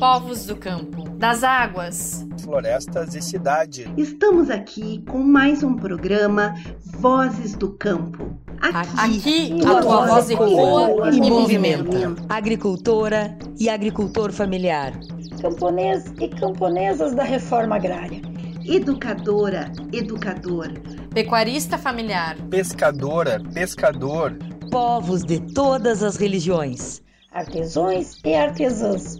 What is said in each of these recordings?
povos do campo, das águas, florestas e cidade. Estamos aqui com mais um programa Vozes do Campo. Aqui, aqui a tua voz ecoa e movimenta. Agricultora e agricultor familiar. Camponês e camponesas da reforma agrária. Educadora, educador. Pecuarista familiar. Pescadora, pescador. Povos de todas as religiões. Artesões e artesãs.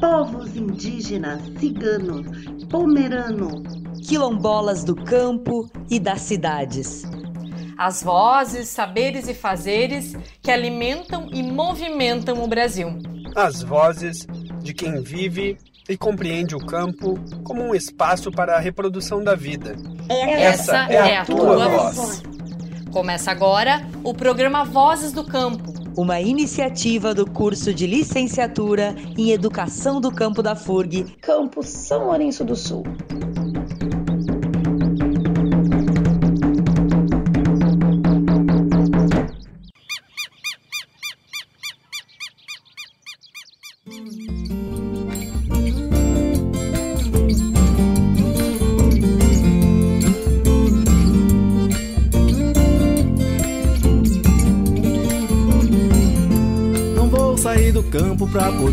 Povos indígenas, ciganos, pomerano. Quilombolas do campo e das cidades as vozes, saberes e fazeres que alimentam e movimentam o Brasil. As vozes de quem vive e compreende o campo como um espaço para a reprodução da vida. Essa, Essa é, é, a, tua, tua voz. voz. Começa agora o programa Vozes do Campo. Uma iniciativa do curso de licenciatura em Educação do Campo da FURG, Campus São Lourenço do Sul.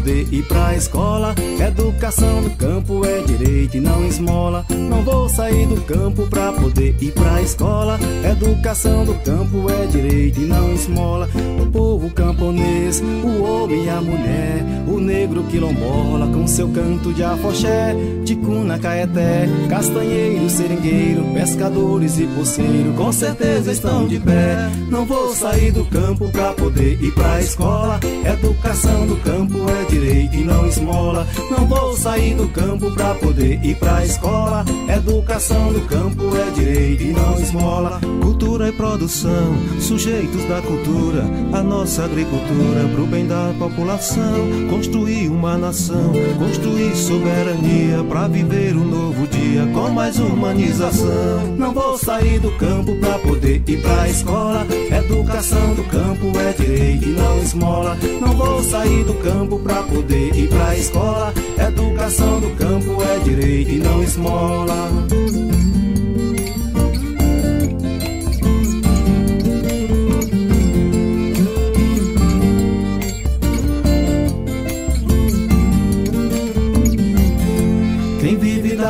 Poder ir pra escola. Educação do campo é direito e não esmola. Não vou sair do campo pra poder ir pra escola. Educação do campo é direito e não esmola. O povo camponês, o homem e a mulher, o negro quilombola com seu canto de afoxé, ticuna, caeté, castanheiro, seringueiro, pescadores e poceiro, com certeza estão de pé. Não vou sair do campo pra poder ir pra escola. Educação do campo é direito e não esmola. Não vou sair do campo pra poder ir pra escola. Educação do campo é direito e não esmola. Cultura e produção, sujeitos da cultura, a nossa agricultura pro bem da população. Construir uma nação, construir soberania pra viver um novo dia com mais humanização. Não vou sair do campo pra poder ir pra escola. Educação do campo é direito e não esmola. Não vou sair do campo pra poder ir pra escola. Educação do campo é direito e não esmola.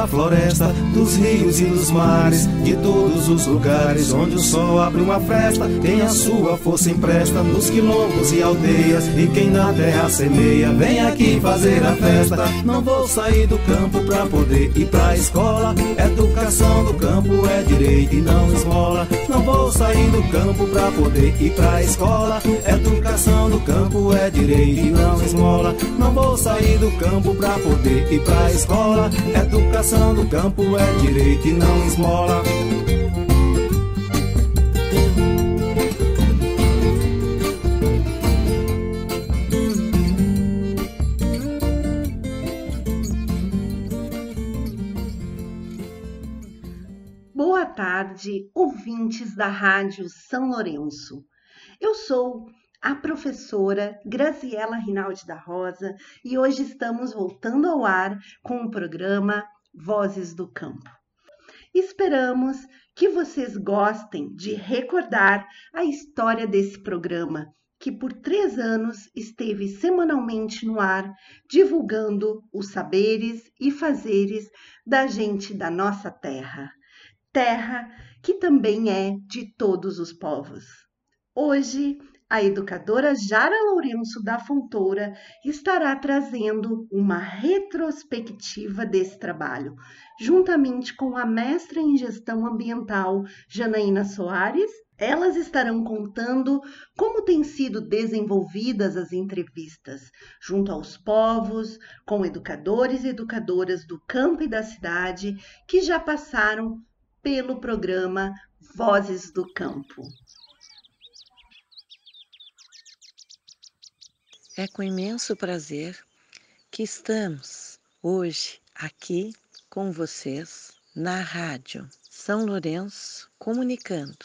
Floresta, dos rios e dos mares, de todos os lugares onde o sol abre uma festa, tem a sua força empresta nos quilombos e aldeias, e quem na terra semeia, vem aqui fazer a festa. Não vou sair do campo pra poder ir pra escola, educação do campo é direito e não esmola. Não vou sair do campo pra poder ir pra escola, educação do campo é direito e não esmola. Não vou sair do campo pra poder ir pra escola, educação do campo é direito e não esmola. Boa tarde, ouvintes da Rádio São Lourenço. Eu sou a professora Graziela Rinaldi da Rosa e hoje estamos voltando ao ar com o programa Vozes do Campo. Esperamos que vocês gostem de recordar a história desse programa, que por três anos esteve semanalmente no ar, divulgando os saberes e fazeres da gente da nossa terra, terra que também é de todos os povos. Hoje a educadora Jara Lourenço da Fontoura estará trazendo uma retrospectiva desse trabalho, juntamente com a mestra em gestão ambiental Janaína Soares. Elas estarão contando como têm sido desenvolvidas as entrevistas junto aos povos, com educadores e educadoras do campo e da cidade que já passaram pelo programa Vozes do Campo. É com imenso prazer que estamos hoje aqui com vocês na Rádio São Lourenço, comunicando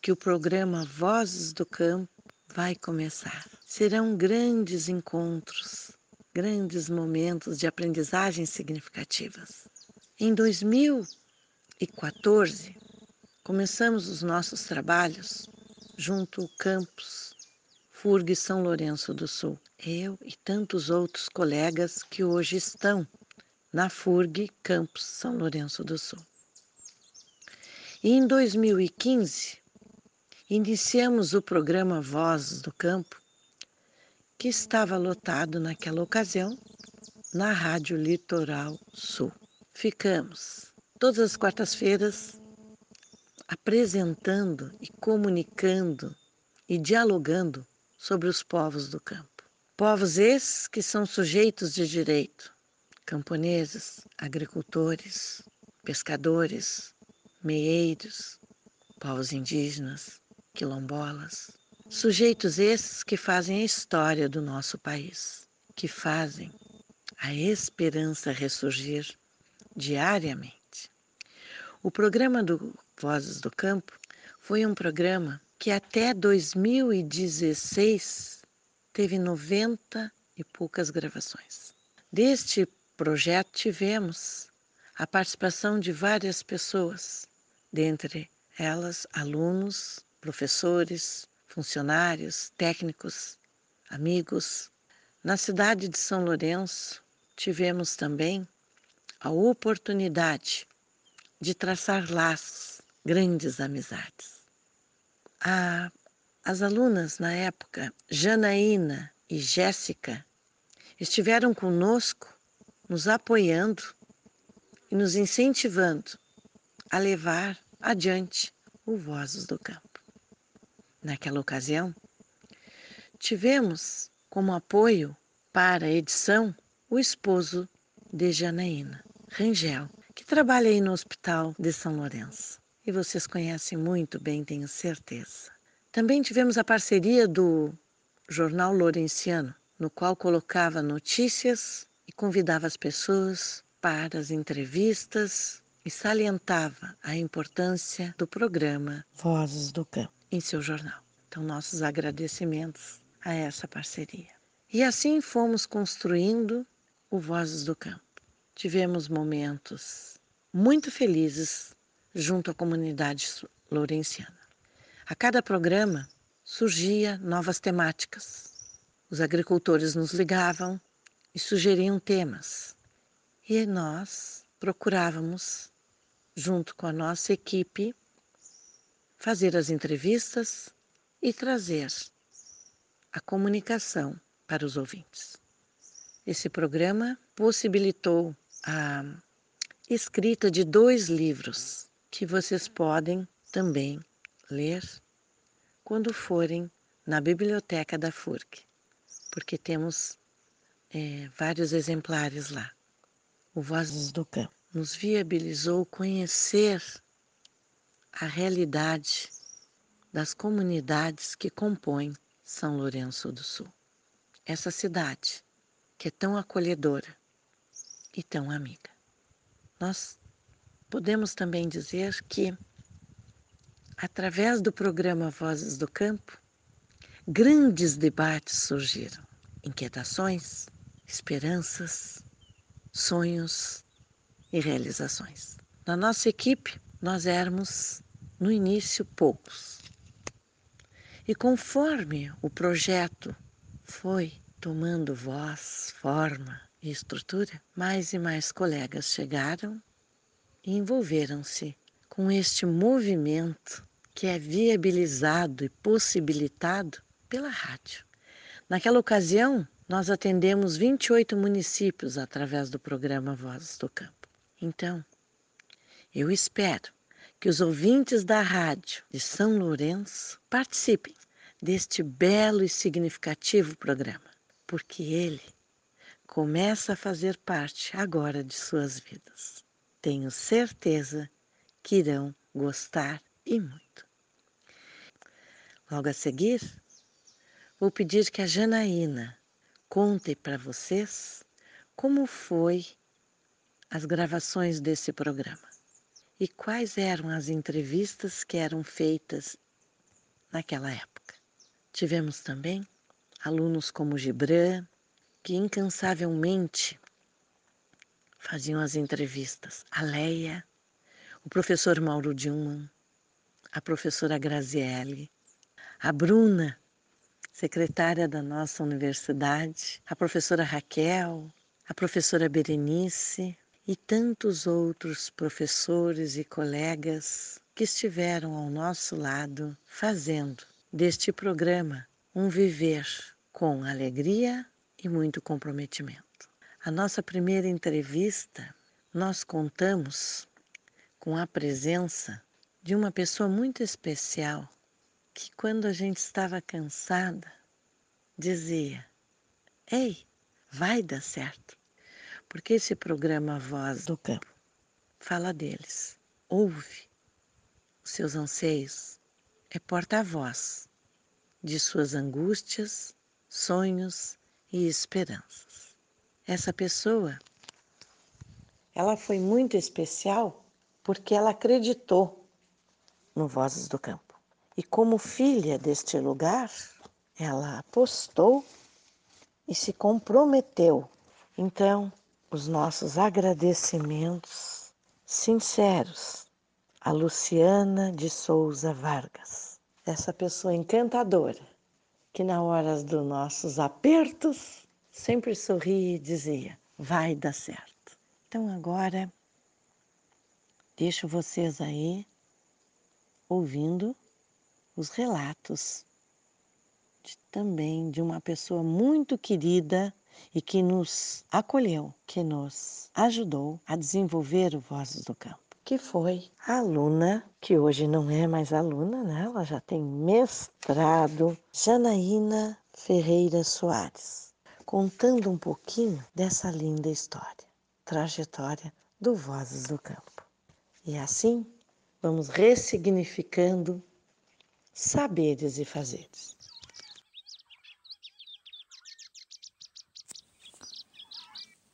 que o programa Vozes do Campo vai começar. Serão grandes encontros grandes momentos de aprendizagem significativas. Em 2014, começamos os nossos trabalhos junto ao campus FURG São Lourenço do Sul. Eu e tantos outros colegas que hoje estão na FURG Campus São Lourenço do Sul. E em 2015, iniciamos o programa Vozes do Campo, que estava lotado naquela ocasião na Rádio Litoral Sul. Ficamos todas as quartas-feiras apresentando e comunicando e dialogando sobre os povos do campo. Povos esses que são sujeitos de direito, camponeses, agricultores, pescadores, meeiros, povos indígenas, quilombolas, sujeitos esses que fazem a história do nosso país, que fazem a esperança ressurgir diariamente. O programa do Vozes do Campo foi um programa que até 2016 teve 90 e poucas gravações. Deste projeto tivemos a participação de várias pessoas, dentre elas alunos, professores, funcionários, técnicos, amigos. Na cidade de São Lourenço, tivemos também a oportunidade de traçar laços, grandes amizades. A, as alunas na época, Janaína e Jéssica, estiveram conosco, nos apoiando e nos incentivando a levar adiante o Vozes do Campo. Naquela ocasião, tivemos como apoio para a edição o esposo de Janaína, Rangel, que trabalha aí no Hospital de São Lourenço. E vocês conhecem muito bem, tenho certeza. Também tivemos a parceria do Jornal Lourenciano, no qual colocava notícias e convidava as pessoas para as entrevistas e salientava a importância do programa Vozes do Campo em seu jornal. Então, nossos agradecimentos a essa parceria. E assim fomos construindo o Vozes do Campo. Tivemos momentos muito felizes junto à comunidade lourenciana. A cada programa surgia novas temáticas. Os agricultores nos ligavam e sugeriam temas. E nós procurávamos, junto com a nossa equipe, fazer as entrevistas e trazer a comunicação para os ouvintes. Esse programa possibilitou a escrita de dois livros que vocês podem também ler quando forem na biblioteca da FURC, porque temos é, vários exemplares lá. O Vozes do Campo nos viabilizou conhecer a realidade das comunidades que compõem São Lourenço do Sul. Essa cidade que é tão acolhedora e tão amiga. Nós podemos também dizer que, através do programa Vozes do Campo, grandes debates surgiram, inquietações, esperanças, sonhos e realizações. Na nossa equipe, nós éramos, no início, poucos. E conforme o projeto foi tomando voz, forma e estrutura, mais e mais colegas chegaram e envolveram-se com este movimento que é viabilizado e possibilitado pela rádio. Naquela ocasião, nós atendemos 28 municípios através do programa Vozes do Campo. Então, eu espero que os ouvintes da rádio de São Lourenço participem deste belo e significativo programa porque ele começa a fazer parte agora de suas vidas. Tenho certeza que irão gostar e muito. Logo a seguir, vou pedir que a Janaína conte para vocês como foi as gravações desse programa e quais eram as entrevistas que eram feitas naquela época. Tivemos também alunos como Gibran, que incansavelmente faziam as entrevistas. A Leia, o professor Mauro Dilman, a professora Graziele, a Bruna, secretária da nossa universidade, a professora Raquel, a professora Berenice e tantos outros professores e colegas que estiveram ao nosso lado fazendo deste programa um viver com alegria e muito comprometimento. A nossa primeira entrevista, nós contamos com a presença de uma pessoa muito especial que, quando a gente estava cansada, dizia: Ei, vai dar certo. Porque esse programa Voz do Campo fala deles, ouve os seus anseios, é porta-voz de suas angústias, sonhos e esperanças. Essa pessoa, ela foi muito especial porque ela acreditou no Vozes do Campo. E como filha deste lugar, ela apostou e se comprometeu. Então, os nossos agradecimentos sinceros a Luciana de Souza Vargas, essa pessoa encantadora que na hora dos nossos apertos sempre sorria e dizia: vai dar certo. Então agora deixo vocês aí ouvindo os relatos de, também de uma pessoa muito querida e que nos acolheu, que nos ajudou a desenvolver o Vozes do Campo, que foi a aluna, que hoje não é mais aluna, né? ela já tem mestrado, Janaína Ferreira Soares, contando um pouquinho dessa linda história, trajetória do Vozes do Campo. E assim vamos ressignificando saberes e fazeres.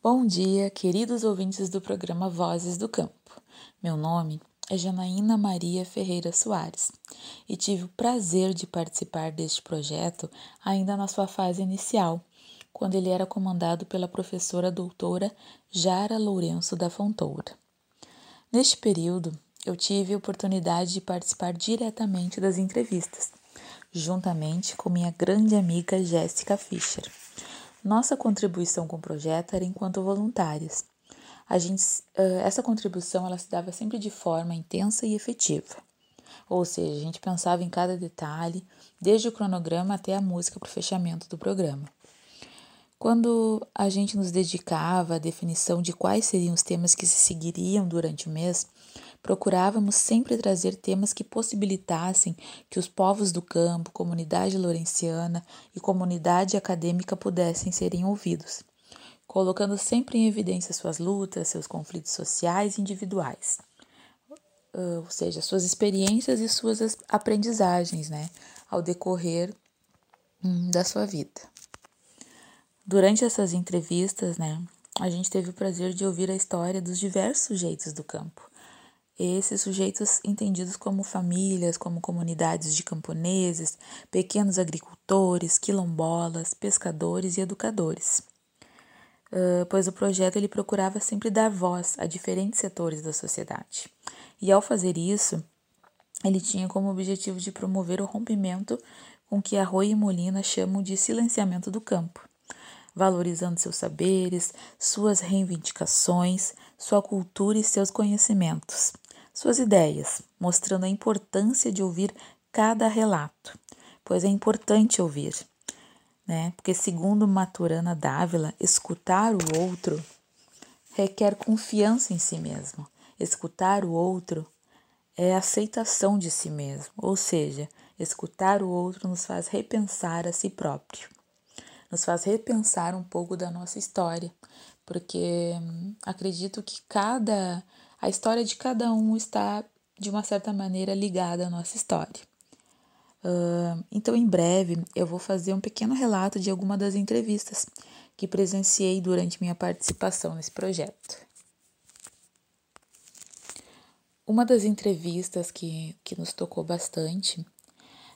Bom dia, queridos ouvintes do programa Vozes do Campo. Meu nome é Janaína Maria Ferreira Soares e tive o prazer de participar deste projeto ainda na sua fase inicial, quando ele era comandado pela professora doutora Jara Lourenço da Fontoura. Neste período, eu tive a oportunidade de participar diretamente das entrevistas, juntamente com minha grande amiga Jéssica Fischer. Nossa contribuição com o projeto era enquanto voluntárias. A gente, essa contribuição ela se dava sempre de forma intensa e efetiva. Ou seja, a gente pensava em cada detalhe, desde o cronograma até a música para o fechamento do programa. Quando a gente nos dedicava à definição de quais seriam os temas que se seguiriam durante o mês, procurávamos sempre trazer temas que possibilitassem que os povos do campo, comunidade lourenciana e comunidade acadêmica pudessem serem ouvidos, colocando sempre em evidência suas lutas, seus conflitos sociais e individuais, ou seja, suas experiências e suas aprendizagens, né, ao decorrer hum, da sua vida. Durante essas entrevistas, né, a gente teve o prazer de ouvir a história dos diversos sujeitos do campo, esses sujeitos entendidos como famílias, como comunidades de camponeses, pequenos agricultores, quilombolas, pescadores e educadores. Uh, pois o projeto ele procurava sempre dar voz a diferentes setores da sociedade. E ao fazer isso, ele tinha como objetivo de promover o rompimento com que Arroio e Molina chamam de silenciamento do campo, valorizando seus saberes, suas reivindicações, sua cultura e seus conhecimentos, suas ideias, mostrando a importância de ouvir cada relato, pois é importante ouvir, né? Porque segundo Maturana Dávila, escutar o outro requer confiança em si mesmo. Escutar o outro é aceitação de si mesmo, ou seja, escutar o outro nos faz repensar a si próprio, nos faz repensar um pouco da nossa história, porque hum, acredito que cada a história de cada um está, de uma certa maneira, ligada à nossa história. Uh, então, em breve, eu vou fazer um pequeno relato de alguma das entrevistas que presenciei durante minha participação nesse projeto. Uma das entrevistas que, que nos tocou bastante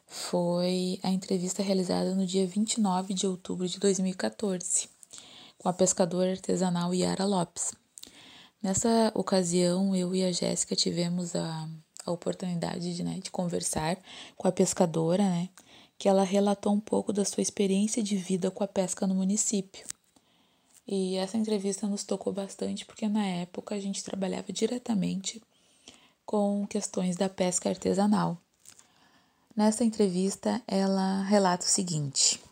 foi a entrevista realizada no dia 29 de outubro de 2014, com a pescadora artesanal Yara Lopes. Nessa ocasião, eu e a Jéssica tivemos a, a oportunidade de, né, de conversar com a pescadora, né, que ela relatou um pouco da sua experiência de vida com a pesca no município. E essa entrevista nos tocou bastante porque na época a gente trabalhava diretamente com questões da pesca artesanal. Nessa entrevista, ela relata o seguinte: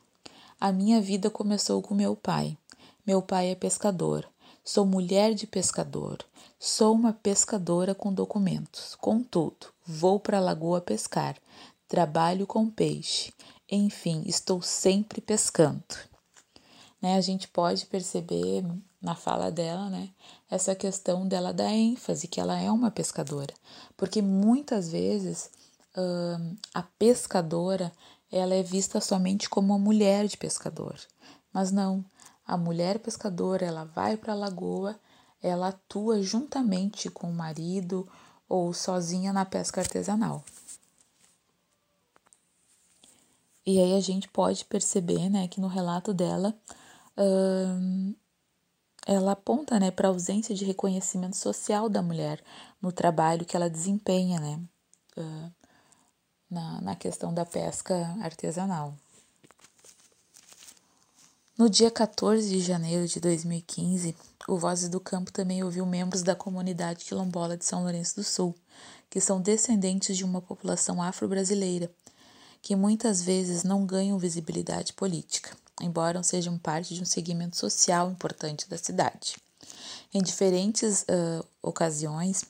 A minha vida começou com meu pai. Meu pai é pescador. Sou mulher de pescador. Sou uma pescadora com documentos. Contudo, vou para a lagoa pescar. Trabalho com peixe. Enfim, estou sempre pescando. Né, a gente pode perceber na fala dela, né, essa questão dela da ênfase que ela é uma pescadora, porque muitas vezes uh, a pescadora ela é vista somente como uma mulher de pescador, mas não, a mulher pescadora, ela vai para a lagoa, ela atua juntamente com o marido ou sozinha na pesca artesanal. E aí a gente pode perceber, né, que no relato dela, hum, ela aponta, né, para a ausência de reconhecimento social da mulher no trabalho que ela desempenha, né, uh, na, na questão da pesca artesanal. No dia 14 de janeiro de 2015, o Vozes do Campo também ouviu membros da comunidade quilombola de São Lourenço do Sul, que são descendentes de uma população afro-brasileira, que muitas vezes não ganham visibilidade política, embora sejam parte de um segmento social importante da cidade. Em diferentes uh, ocasiões,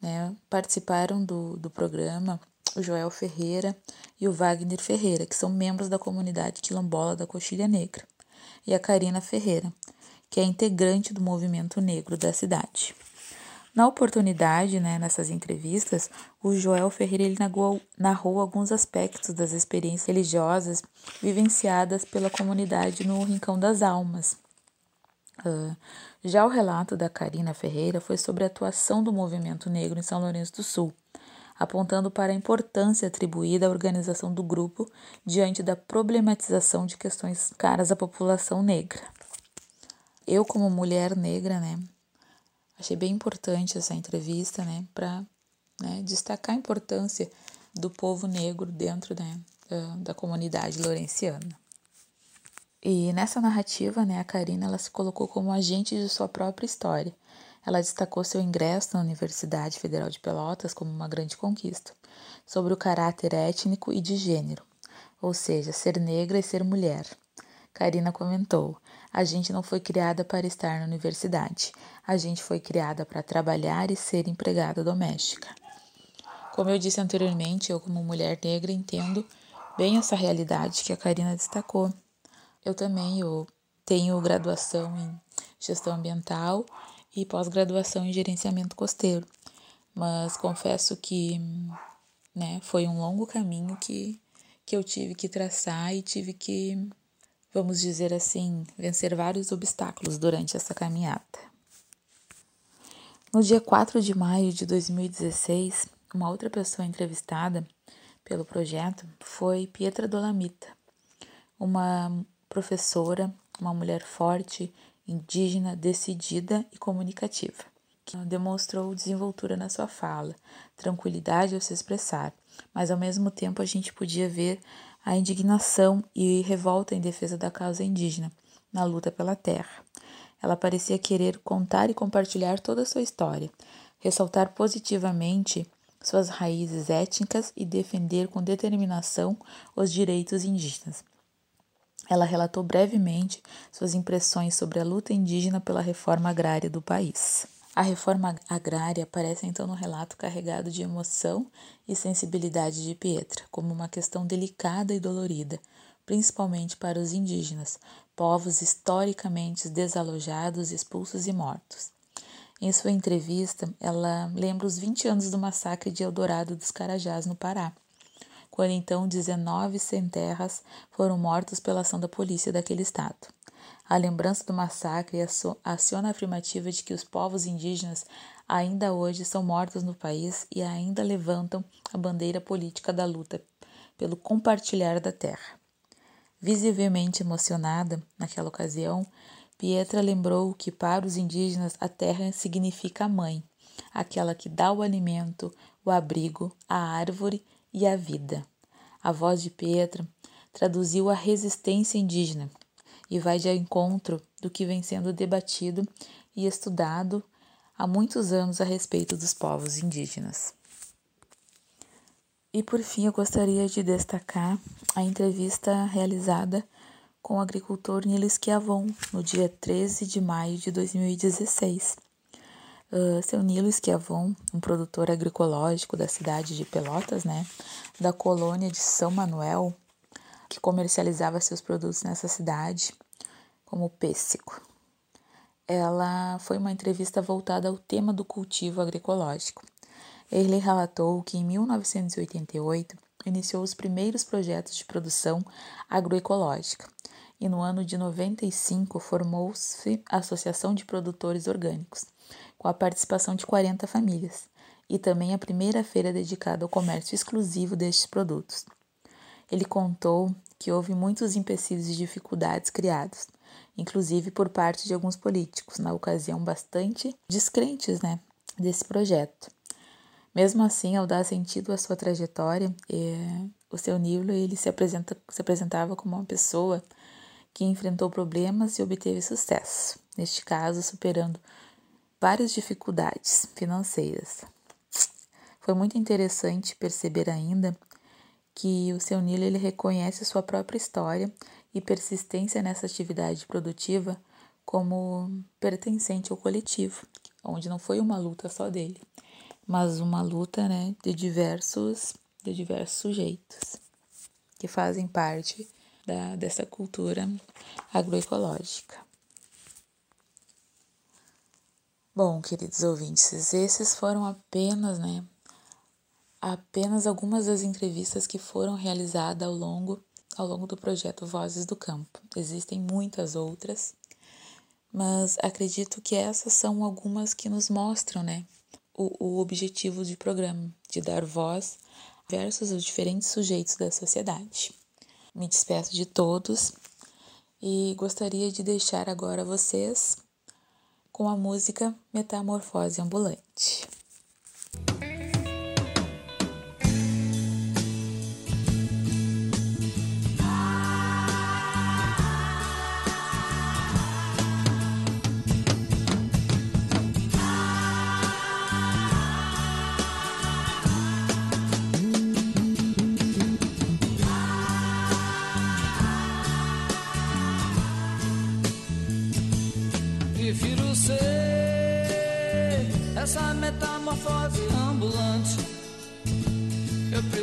né, participaram do, do programa o Joel Ferreira e o Wagner Ferreira, que são membros da comunidade quilombola da Coxilha Negra e a Karina Ferreira, que é integrante do movimento negro da cidade. Na oportunidade, né, nessas entrevistas, o Joel Ferreira ele narrou, narrou alguns aspectos das experiências religiosas vivenciadas pela comunidade no Rincão das Almas. Uh, já o relato da Karina Ferreira foi sobre a atuação do movimento negro em São Lourenço do Sul, apontando para a importância atribuída à organização do grupo diante da problematização de questões caras à população negra. Eu, como mulher negra, né, achei bem importante essa entrevista, né, para né, destacar a importância do povo negro dentro né, da, da comunidade lourenciana. E nessa narrativa, né, a Karina ela se colocou como agente de sua própria história, ela destacou seu ingresso na Universidade Federal de Pelotas como uma grande conquista, sobre o caráter étnico e de gênero, ou seja, ser negra e ser mulher. Karina comentou: A gente não foi criada para estar na universidade, a gente foi criada para trabalhar e ser empregada doméstica. Como eu disse anteriormente, eu, como mulher negra, entendo bem essa realidade que a Karina destacou. Eu também eu tenho graduação em gestão ambiental e pós-graduação em gerenciamento costeiro. Mas confesso que né, foi um longo caminho que, que eu tive que traçar e tive que, vamos dizer assim, vencer vários obstáculos durante essa caminhada. No dia 4 de maio de 2016, uma outra pessoa entrevistada pelo projeto foi Pietra Dolamita, uma professora, uma mulher forte indígena, decidida e comunicativa, que demonstrou desenvoltura na sua fala, tranquilidade ao se expressar, mas ao mesmo tempo a gente podia ver a indignação e revolta em defesa da causa indígena, na luta pela terra. Ela parecia querer contar e compartilhar toda a sua história, ressaltar positivamente suas raízes étnicas e defender com determinação os direitos indígenas. Ela relatou brevemente suas impressões sobre a luta indígena pela reforma agrária do país. A reforma agrária aparece então no relato carregado de emoção e sensibilidade de Pietra, como uma questão delicada e dolorida, principalmente para os indígenas, povos historicamente desalojados, expulsos e mortos. Em sua entrevista, ela lembra os 20 anos do massacre de Eldorado dos Carajás, no Pará quando então 19 sem terras foram mortos pela ação da polícia daquele estado. A lembrança do massacre aciona a afirmativa de que os povos indígenas ainda hoje são mortos no país e ainda levantam a bandeira política da luta pelo compartilhar da terra. Visivelmente emocionada naquela ocasião, Pietra lembrou que para os indígenas a terra significa mãe, aquela que dá o alimento, o abrigo, a árvore e a vida. A voz de Pietra traduziu a resistência indígena e vai de encontro do que vem sendo debatido e estudado há muitos anos a respeito dos povos indígenas. E por fim, eu gostaria de destacar a entrevista realizada com o agricultor Nilo Esquiavon no dia 13 de maio de 2016. Uh, seu Nilo Esquiavon, um produtor agroecológico da cidade de Pelotas, né, da colônia de São Manuel, que comercializava seus produtos nessa cidade, como pêssego. Ela foi uma entrevista voltada ao tema do cultivo agroecológico. Ele relatou que em 1988 iniciou os primeiros projetos de produção agroecológica e no ano de 95 formou-se a Associação de Produtores Orgânicos, com a participação de 40 famílias, e também a primeira feira dedicada ao comércio exclusivo destes produtos. Ele contou que houve muitos empecilhos e dificuldades criados, inclusive por parte de alguns políticos, na ocasião bastante descrentes né, desse projeto. Mesmo assim, ao dar sentido à sua trajetória, é, o seu Nilo ele se, apresenta, se apresentava como uma pessoa que enfrentou problemas e obteve sucesso, neste caso superando várias dificuldades financeiras. Foi muito interessante perceber ainda que o seu Nilo ele reconhece sua própria história e persistência nessa atividade produtiva como pertencente ao coletivo, onde não foi uma luta só dele, mas uma luta né, de diversos de diversos sujeitos que fazem parte da, dessa cultura agroecológica. Bom, queridos ouvintes, esses foram apenas, né, apenas algumas das entrevistas que foram realizadas ao longo ao longo do projeto Vozes do Campo. Existem muitas outras, mas acredito que essas são algumas que nos mostram né, o, o objetivo do programa, de dar voz versus os diferentes sujeitos da sociedade. Me despeço de todos e gostaria de deixar agora vocês com a música Metamorfose Ambulante.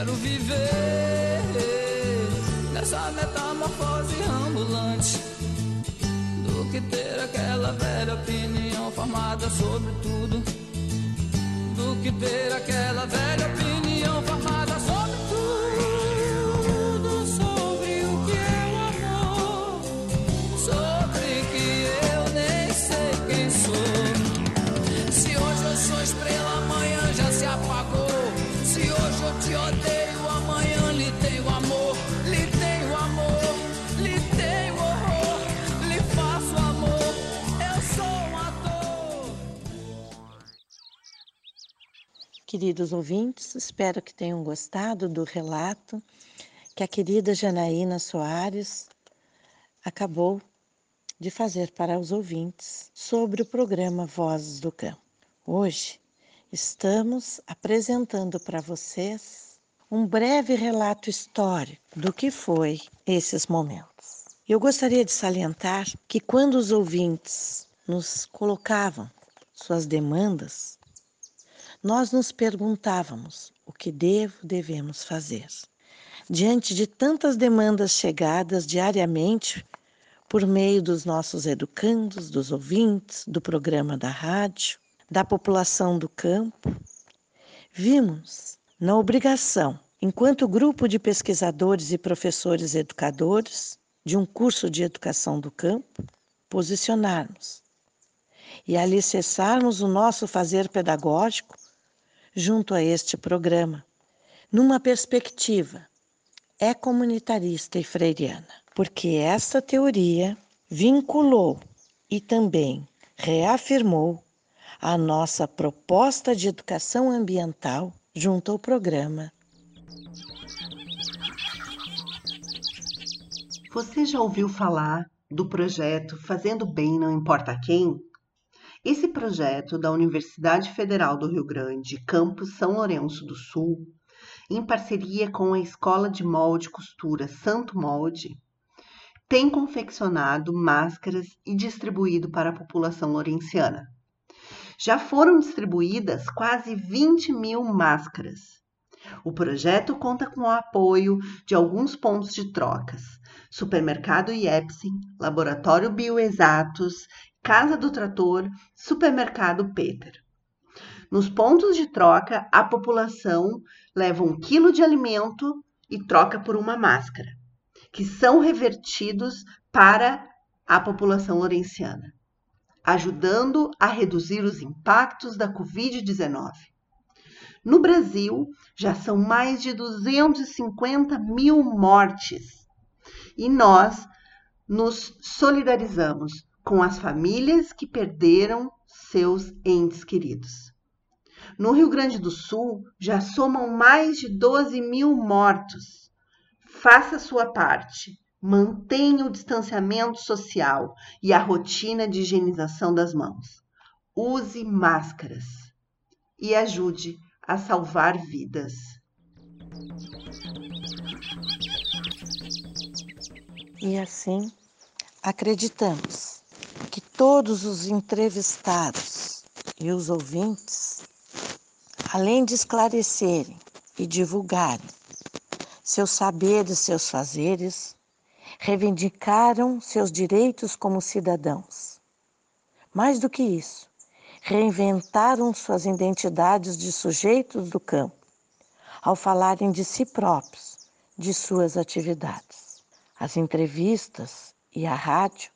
quero viver nessa metamorfose ambulante do que ter aquela velha opinião formada sobre tudo do que ter aquela velha opinião queridos ouvintes, espero que tenham gostado do relato que a querida Janaína Soares acabou de fazer para os ouvintes sobre o programa Vozes do Campo. Hoje estamos apresentando para vocês um breve relato histórico do que foi esses momentos. Eu gostaria de salientar que quando os ouvintes nos colocavam suas demandas, nós nos perguntávamos o que devo, devemos fazer. Diante de tantas demandas chegadas diariamente por meio dos nossos educandos, dos ouvintes, do programa da rádio, da população do campo, vimos na obrigação, enquanto grupo de pesquisadores e professores educadores de um curso de educação do campo, posicionarmos e alicerçarmos o nosso fazer pedagógico junto a este programa, numa perspectiva é comunitarista e freiriana, porque esta teoria vinculou e também reafirmou a nossa proposta de educação ambiental junto ao programa. Você já ouviu falar do projeto Fazendo Bem Não Importa Quem? Esse projeto da Universidade Federal do Rio Grande, campus São Lourenço do Sul, em parceria com a Escola de Molde e Costura Santo Molde, tem confeccionado máscaras e distribuído para a população lourenciana. Já foram distribuídas quase 20 mil máscaras. O projeto conta com o apoio de alguns pontos de trocas: Supermercado Iepsen, Laboratório Bioexatos Casa do Trator, Supermercado Peter. Nos pontos de troca, a população leva um quilo de alimento e troca por uma máscara, que são revertidos para a população lourenciana, ajudando a reduzir os impactos da Covid-19. No Brasil, já são mais de 250 mil mortes e nós nos solidarizamos com as famílias que perderam seus entes queridos. No Rio Grande do Sul, já somam mais de 12 mil mortos. Faça sua parte. Mantenha o distanciamento social e a rotina de higienização das mãos. Use máscaras e ajude a salvar vidas. E assim, acreditamos todos os entrevistados e os ouvintes, além de esclarecerem e divulgarem seus saberes, seus fazeres, reivindicaram seus direitos como cidadãos. Mais do que isso, reinventaram suas identidades de sujeitos do campo, ao falarem de si próprios, de suas atividades. As entrevistas e a rádio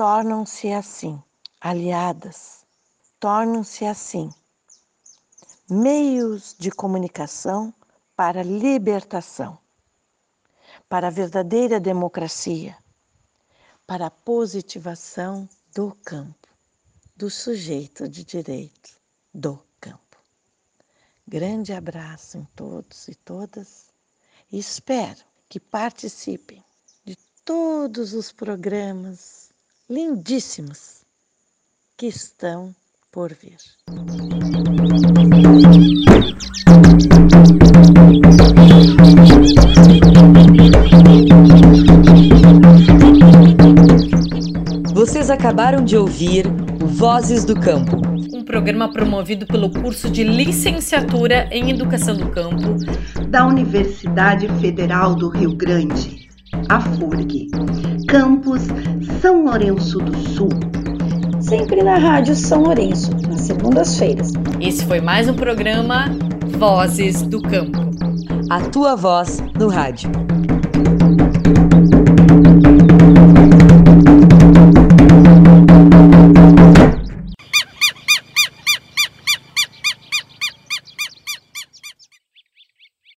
tornam-se assim aliadas, tornam-se assim meios de comunicação para libertação, para a verdadeira democracia, para a positivação do campo, do sujeito de direito do campo. Grande abraço em todos e todas e espero que participem de todos os programas lindíssimos que estão por vir. Vocês acabaram de ouvir Vozes do Campo. Um programa promovido pelo curso de licenciatura em Educação do Campo da Universidade Federal do Rio Grande, a FURG, campus São Lourenço do Sul. Sempre na Rádio São Lourenço, nas segundas-feiras. Esse foi mais um programa Vozes do Campo. A tua voz no rádio.